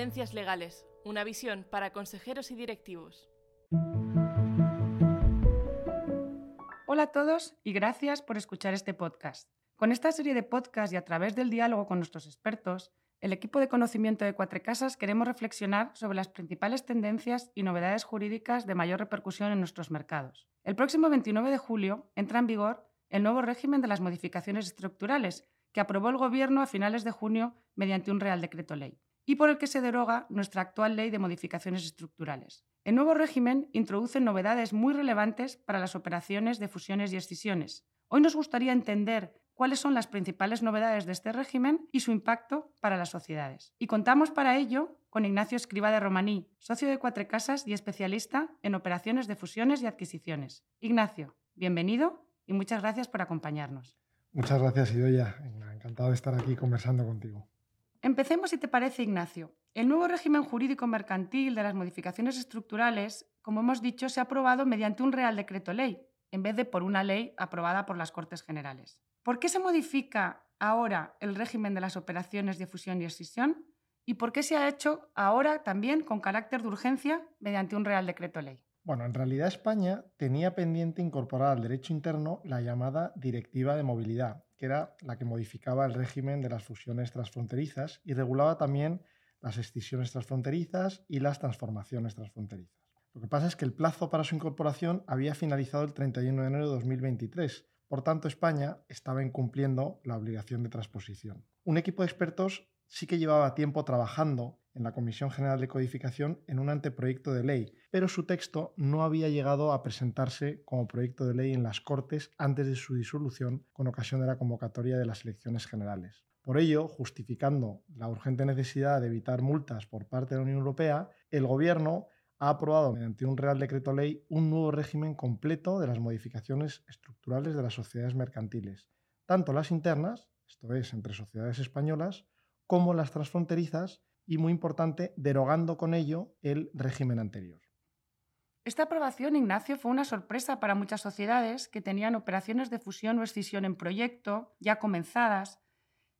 Tendencias Legales, una visión para consejeros y directivos. Hola a todos y gracias por escuchar este podcast. Con esta serie de podcasts y a través del diálogo con nuestros expertos, el equipo de conocimiento de Cuatro Casas queremos reflexionar sobre las principales tendencias y novedades jurídicas de mayor repercusión en nuestros mercados. El próximo 29 de julio entra en vigor el nuevo régimen de las modificaciones estructurales que aprobó el Gobierno a finales de junio mediante un Real Decreto Ley y por el que se deroga nuestra actual Ley de Modificaciones Estructurales. El nuevo régimen introduce novedades muy relevantes para las operaciones de fusiones y escisiones. Hoy nos gustaría entender cuáles son las principales novedades de este régimen y su impacto para las sociedades. Y contamos para ello con Ignacio Escriba de Romaní, socio de Cuatro Casas y especialista en operaciones de fusiones y adquisiciones. Ignacio, bienvenido y muchas gracias por acompañarnos. Muchas gracias, Idoya. Encantado de estar aquí conversando contigo. Empecemos, si te parece, Ignacio. El nuevo régimen jurídico mercantil de las modificaciones estructurales, como hemos dicho, se ha aprobado mediante un Real Decreto Ley, en vez de por una ley aprobada por las Cortes Generales. ¿Por qué se modifica ahora el régimen de las operaciones de fusión y escisión? ¿Y por qué se ha hecho ahora también con carácter de urgencia mediante un Real Decreto Ley? Bueno, en realidad España tenía pendiente incorporar al derecho interno la llamada Directiva de Movilidad, que era la que modificaba el régimen de las fusiones transfronterizas y regulaba también las excisiones transfronterizas y las transformaciones transfronterizas. Lo que pasa es que el plazo para su incorporación había finalizado el 31 de enero de 2023. Por tanto, España estaba incumpliendo la obligación de transposición. Un equipo de expertos sí que llevaba tiempo trabajando en la Comisión General de Codificación en un anteproyecto de ley, pero su texto no había llegado a presentarse como proyecto de ley en las Cortes antes de su disolución con ocasión de la convocatoria de las elecciones generales. Por ello, justificando la urgente necesidad de evitar multas por parte de la Unión Europea, el Gobierno ha aprobado mediante un Real Decreto Ley un nuevo régimen completo de las modificaciones estructurales de las sociedades mercantiles, tanto las internas, esto es, entre sociedades españolas, como las transfronterizas y, muy importante, derogando con ello el régimen anterior. Esta aprobación, Ignacio, fue una sorpresa para muchas sociedades que tenían operaciones de fusión o escisión en proyecto, ya comenzadas.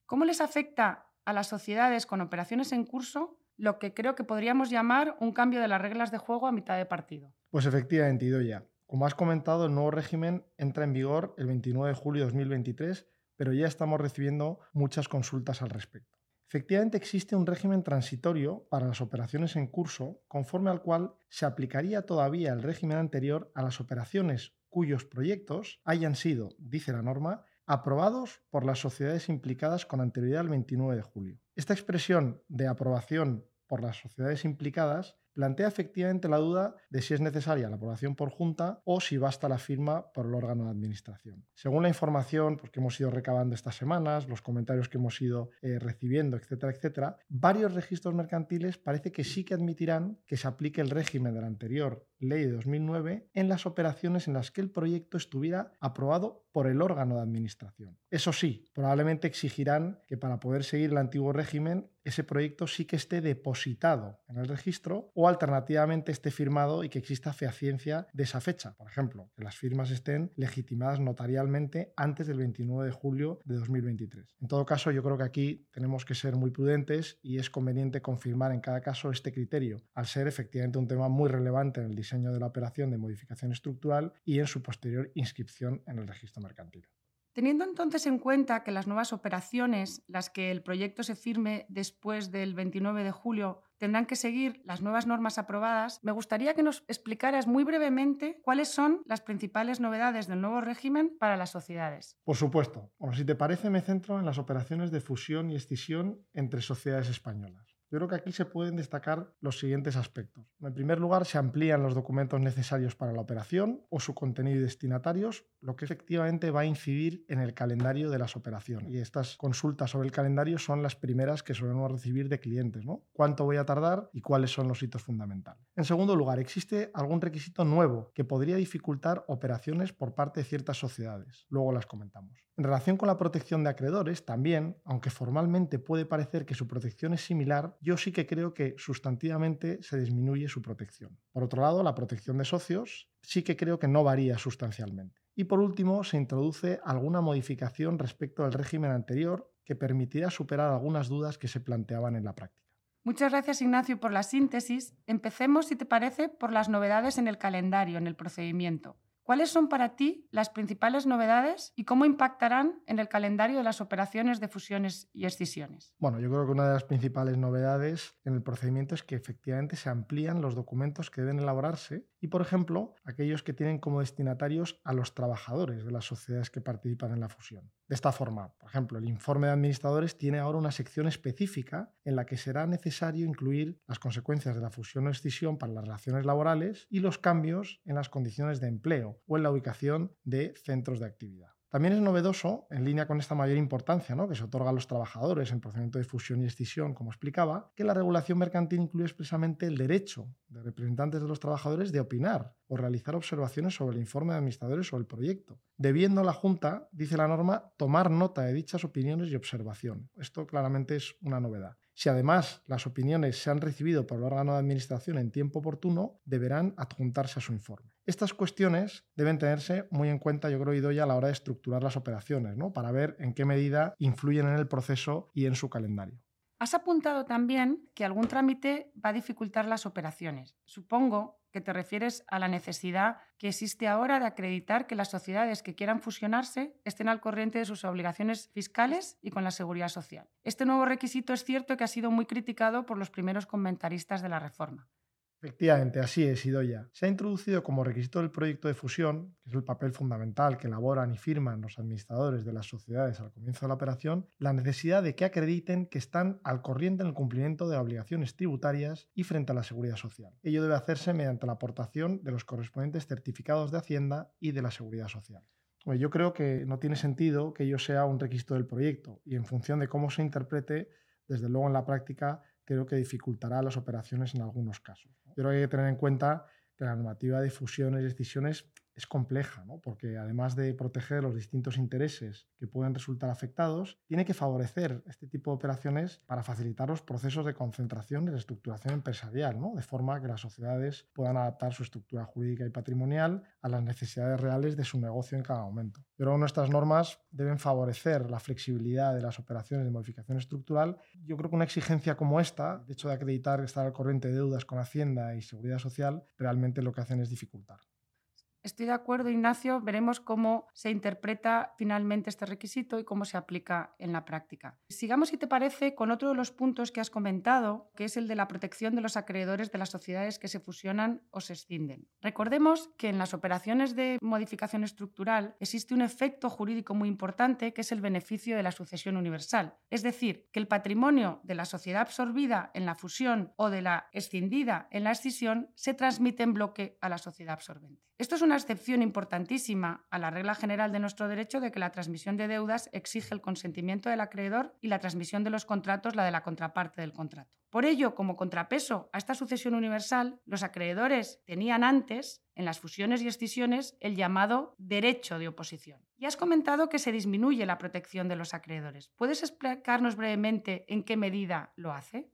¿Cómo les afecta a las sociedades con operaciones en curso lo que creo que podríamos llamar un cambio de las reglas de juego a mitad de partido? Pues efectivamente, ya. Como has comentado, el nuevo régimen entra en vigor el 29 de julio de 2023, pero ya estamos recibiendo muchas consultas al respecto. Efectivamente existe un régimen transitorio para las operaciones en curso, conforme al cual se aplicaría todavía el régimen anterior a las operaciones cuyos proyectos hayan sido, dice la norma, aprobados por las sociedades implicadas con anterioridad al 29 de julio. Esta expresión de aprobación por las sociedades implicadas plantea efectivamente la duda de si es necesaria la aprobación por junta o si basta la firma por el órgano de administración. Según la información pues, que hemos ido recabando estas semanas, los comentarios que hemos ido eh, recibiendo, etcétera, etcétera, varios registros mercantiles parece que sí que admitirán que se aplique el régimen de la anterior ley de 2009 en las operaciones en las que el proyecto estuviera aprobado por el órgano de administración. Eso sí, probablemente exigirán que para poder seguir el antiguo régimen ese proyecto sí que esté depositado en el registro o alternativamente esté firmado y que exista fehaciencia de esa fecha. Por ejemplo, que las firmas estén legitimadas notarialmente antes del 29 de julio de 2023. En todo caso, yo creo que aquí tenemos que ser muy prudentes y es conveniente confirmar en cada caso este criterio, al ser efectivamente un tema muy relevante en el diseño de la operación de modificación estructural y en su posterior inscripción en el registro mercantil. Teniendo entonces en cuenta que las nuevas operaciones, las que el proyecto se firme después del 29 de julio, tendrán que seguir las nuevas normas aprobadas, me gustaría que nos explicaras muy brevemente cuáles son las principales novedades del nuevo régimen para las sociedades. Por supuesto. Bueno, si te parece, me centro en las operaciones de fusión y escisión entre sociedades españolas. Yo creo que aquí se pueden destacar los siguientes aspectos. En primer lugar, se amplían los documentos necesarios para la operación o su contenido y destinatarios, lo que efectivamente va a incidir en el calendario de las operaciones. Y estas consultas sobre el calendario son las primeras que solemos recibir de clientes. ¿no? ¿Cuánto voy a tardar y cuáles son los hitos fundamentales? En segundo lugar, existe algún requisito nuevo que podría dificultar operaciones por parte de ciertas sociedades. Luego las comentamos. En relación con la protección de acreedores, también, aunque formalmente puede parecer que su protección es similar, yo sí que creo que sustantivamente se disminuye su protección. Por otro lado, la protección de socios sí que creo que no varía sustancialmente. Y por último, se introduce alguna modificación respecto al régimen anterior que permitirá superar algunas dudas que se planteaban en la práctica. Muchas gracias, Ignacio, por la síntesis. Empecemos, si te parece, por las novedades en el calendario, en el procedimiento. ¿Cuáles son para ti las principales novedades y cómo impactarán en el calendario de las operaciones de fusiones y escisiones? Bueno, yo creo que una de las principales novedades en el procedimiento es que efectivamente se amplían los documentos que deben elaborarse y, por ejemplo, aquellos que tienen como destinatarios a los trabajadores de las sociedades que participan en la fusión. De esta forma, por ejemplo, el informe de administradores tiene ahora una sección específica en la que será necesario incluir las consecuencias de la fusión o escisión para las relaciones laborales y los cambios en las condiciones de empleo o en la ubicación de centros de actividad. También es novedoso, en línea con esta mayor importancia que se otorga a los trabajadores en procedimiento de fusión y escisión, como explicaba, que la regulación mercantil incluye expresamente el derecho de representantes de los trabajadores de opinar o realizar observaciones sobre el informe de administradores o el proyecto, debiendo la Junta, dice la norma, tomar nota de dichas opiniones y observación. Esto claramente es una novedad. Si además las opiniones se han recibido por el órgano de administración en tiempo oportuno, deberán adjuntarse a su informe. Estas cuestiones deben tenerse muy en cuenta, yo creo, Idoya, a la hora de estructurar las operaciones, ¿no? para ver en qué medida influyen en el proceso y en su calendario. Has apuntado también que algún trámite va a dificultar las operaciones. Supongo que te refieres a la necesidad que existe ahora de acreditar que las sociedades que quieran fusionarse estén al corriente de sus obligaciones fiscales y con la seguridad social. Este nuevo requisito es cierto que ha sido muy criticado por los primeros comentaristas de la reforma. Efectivamente, así es, Idoya. Se ha introducido como requisito del proyecto de fusión, que es el papel fundamental que elaboran y firman los administradores de las sociedades al comienzo de la operación, la necesidad de que acrediten que están al corriente en el cumplimiento de obligaciones tributarias y frente a la seguridad social. Ello debe hacerse mediante la aportación de los correspondientes certificados de Hacienda y de la seguridad social. Yo creo que no tiene sentido que ello sea un requisito del proyecto y en función de cómo se interprete, desde luego en la práctica creo que dificultará las operaciones en algunos casos. Yo creo que hay que tener en cuenta que la normativa de fusiones y decisiones es compleja, ¿no? porque además de proteger los distintos intereses que pueden resultar afectados, tiene que favorecer este tipo de operaciones para facilitar los procesos de concentración y reestructuración empresarial, ¿no? de forma que las sociedades puedan adaptar su estructura jurídica y patrimonial a las necesidades reales de su negocio en cada momento. Pero nuestras normas deben favorecer la flexibilidad de las operaciones de modificación estructural. Yo creo que una exigencia como esta, de hecho de acreditar estar al corriente de deudas con Hacienda y Seguridad Social, realmente lo que hacen es dificultar. Estoy de acuerdo, Ignacio. Veremos cómo se interpreta finalmente este requisito y cómo se aplica en la práctica. Sigamos, si te parece, con otro de los puntos que has comentado, que es el de la protección de los acreedores de las sociedades que se fusionan o se escinden. Recordemos que en las operaciones de modificación estructural existe un efecto jurídico muy importante que es el beneficio de la sucesión universal. Es decir, que el patrimonio de la sociedad absorbida en la fusión o de la escindida en la escisión se transmite en bloque a la sociedad absorbente. Esto es una excepción importantísima a la regla general de nuestro derecho de que la transmisión de deudas exige el consentimiento del acreedor y la transmisión de los contratos la de la contraparte del contrato. Por ello, como contrapeso a esta sucesión universal, los acreedores tenían antes, en las fusiones y escisiones, el llamado derecho de oposición. Y has comentado que se disminuye la protección de los acreedores. ¿Puedes explicarnos brevemente en qué medida lo hace?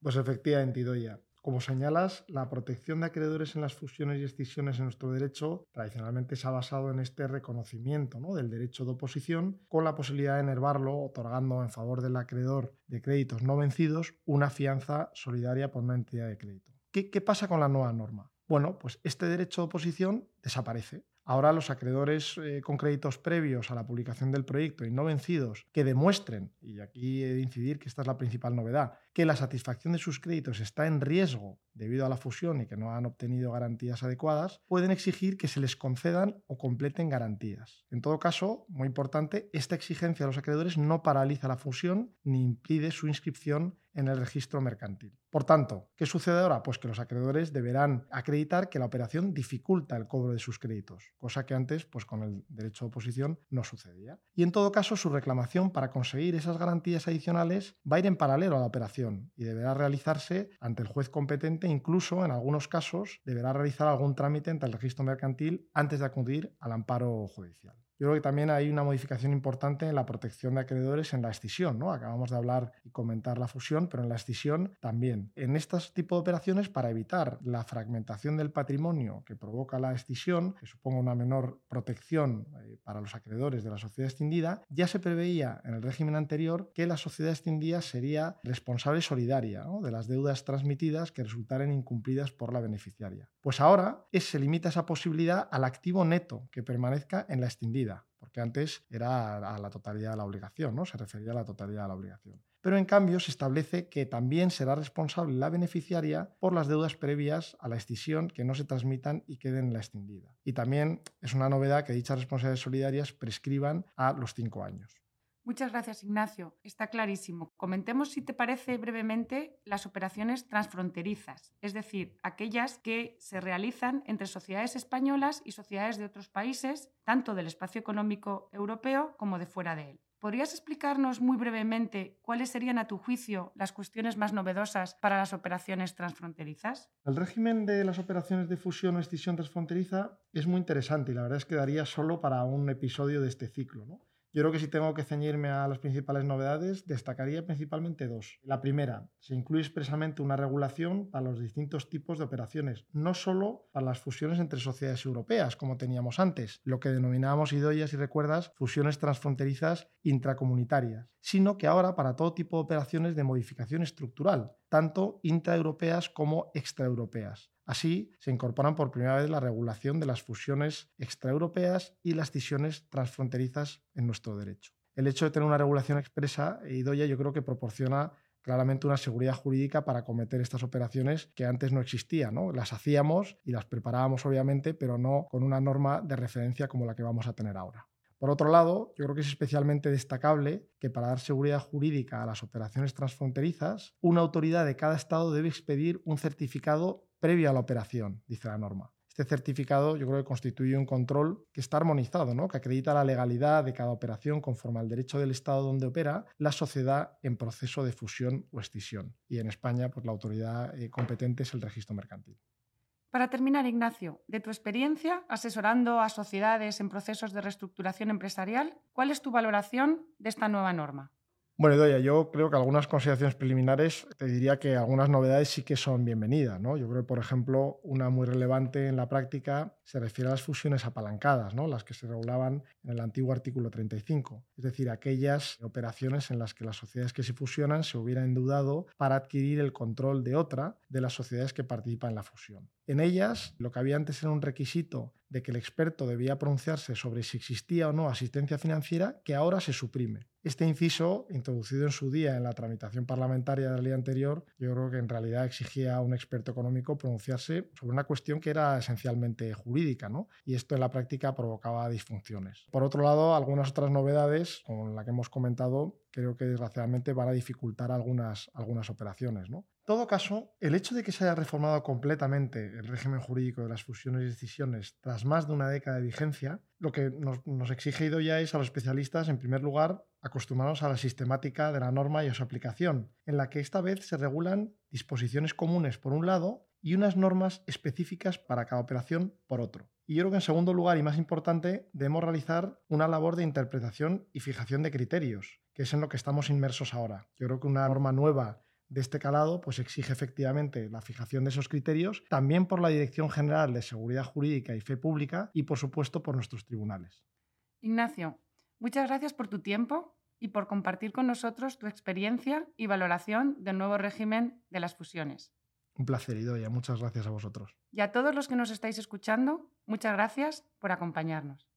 Pues efectivamente, Idoia. Como señalas, la protección de acreedores en las fusiones y excisiones en nuestro derecho tradicionalmente se ha basado en este reconocimiento del derecho de oposición con la posibilidad de enervarlo otorgando en favor del acreedor de créditos no vencidos una fianza solidaria por una entidad de crédito. ¿Qué, qué pasa con la nueva norma? Bueno, pues este derecho de oposición desaparece. Ahora los acreedores eh, con créditos previos a la publicación del proyecto y no vencidos que demuestren, y aquí he de incidir que esta es la principal novedad, que la satisfacción de sus créditos está en riesgo debido a la fusión y que no han obtenido garantías adecuadas, pueden exigir que se les concedan o completen garantías. En todo caso, muy importante, esta exigencia de los acreedores no paraliza la fusión ni impide su inscripción en el registro mercantil. Por tanto, ¿qué sucede ahora? Pues que los acreedores deberán acreditar que la operación dificulta el cobro de sus créditos, cosa que antes, pues con el derecho de oposición, no sucedía. Y en todo caso, su reclamación para conseguir esas garantías adicionales va a ir en paralelo a la operación y deberá realizarse ante el juez competente, incluso en algunos casos deberá realizar algún trámite ante el registro mercantil antes de acudir al amparo judicial. Yo creo que también hay una modificación importante en la protección de acreedores en la escisión. ¿no? Acabamos de hablar y comentar la fusión, pero en la escisión también. En estos tipos de operaciones, para evitar la fragmentación del patrimonio que provoca la escisión, que suponga una menor protección eh, para los acreedores de la sociedad extendida, ya se preveía en el régimen anterior que la sociedad extendida sería responsable solidaria de las deudas transmitidas que resultaren incumplidas por la beneficiaria. Pues ahora se limita esa posibilidad al activo neto que permanezca en la extendida, porque antes era a la totalidad de la obligación, ¿no? se refería a la totalidad de la obligación. Pero en cambio se establece que también será responsable la beneficiaria por las deudas previas a la extinción que no se transmitan y queden en la extendida. Y también es una novedad que dichas responsabilidades solidarias prescriban a los cinco años. Muchas gracias, Ignacio. Está clarísimo. Comentemos, si te parece, brevemente las operaciones transfronterizas, es decir, aquellas que se realizan entre sociedades españolas y sociedades de otros países, tanto del espacio económico europeo como de fuera de él. ¿Podrías explicarnos muy brevemente cuáles serían, a tu juicio, las cuestiones más novedosas para las operaciones transfronterizas? El régimen de las operaciones de fusión o escisión transfronteriza es muy interesante y la verdad es que daría solo para un episodio de este ciclo. ¿no? Yo creo que si tengo que ceñirme a las principales novedades, destacaría principalmente dos. La primera, se incluye expresamente una regulación para los distintos tipos de operaciones, no solo para las fusiones entre sociedades europeas, como teníamos antes, lo que denominábamos, Idoyas si recuerdas, fusiones transfronterizas intracomunitarias, sino que ahora para todo tipo de operaciones de modificación estructural, tanto intraeuropeas como extraeuropeas. Así, se incorporan por primera vez la regulación de las fusiones extraeuropeas y las cisiones transfronterizas en nuestro derecho. El hecho de tener una regulación expresa, IDOYA, yo creo que proporciona claramente una seguridad jurídica para cometer estas operaciones que antes no existían. ¿no? Las hacíamos y las preparábamos, obviamente, pero no con una norma de referencia como la que vamos a tener ahora. Por otro lado, yo creo que es especialmente destacable que para dar seguridad jurídica a las operaciones transfronterizas, una autoridad de cada Estado debe expedir un certificado previo a la operación, dice la norma. Este certificado yo creo que constituye un control que está armonizado, ¿no? que acredita la legalidad de cada operación conforme al derecho del Estado donde opera la sociedad en proceso de fusión o escisión. Y en España, pues, la autoridad eh, competente es el registro mercantil. Para terminar, Ignacio, de tu experiencia asesorando a sociedades en procesos de reestructuración empresarial, ¿cuál es tu valoración de esta nueva norma? Bueno, Doya, yo creo que algunas consideraciones preliminares te diría que algunas novedades sí que son bienvenidas. ¿no? Yo creo por ejemplo, una muy relevante en la práctica se refiere a las fusiones apalancadas, ¿no? las que se regulaban en el antiguo artículo 35. Es decir, aquellas operaciones en las que las sociedades que se fusionan se hubieran endeudado para adquirir el control de otra de las sociedades que participan en la fusión. En ellas, lo que había antes era un requisito de que el experto debía pronunciarse sobre si existía o no asistencia financiera, que ahora se suprime. Este inciso, introducido en su día en la tramitación parlamentaria de la ley anterior, yo creo que en realidad exigía a un experto económico pronunciarse sobre una cuestión que era esencialmente jurídica, ¿no? y esto en la práctica provocaba disfunciones. Por otro lado, algunas otras novedades, con la que hemos comentado, creo que desgraciadamente van a dificultar algunas, algunas operaciones. ¿no? Todo caso, el hecho de que se haya reformado completamente el régimen jurídico de las fusiones y decisiones tras más de una década de vigencia, lo que nos, nos exige ya es a los especialistas, en primer lugar, acostumbrarnos a la sistemática de la norma y a su aplicación, en la que esta vez se regulan disposiciones comunes por un lado y unas normas específicas para cada operación por otro. Y yo creo que en segundo lugar y más importante, debemos realizar una labor de interpretación y fijación de criterios, que es en lo que estamos inmersos ahora. Yo creo que una norma nueva de este calado pues exige efectivamente la fijación de esos criterios, también por la Dirección General de Seguridad Jurídica y Fe Pública y por supuesto por nuestros tribunales. Ignacio, muchas gracias por tu tiempo y por compartir con nosotros tu experiencia y valoración del nuevo régimen de las fusiones. Un placer, Idoia. Muchas gracias a vosotros. Y a todos los que nos estáis escuchando, muchas gracias por acompañarnos.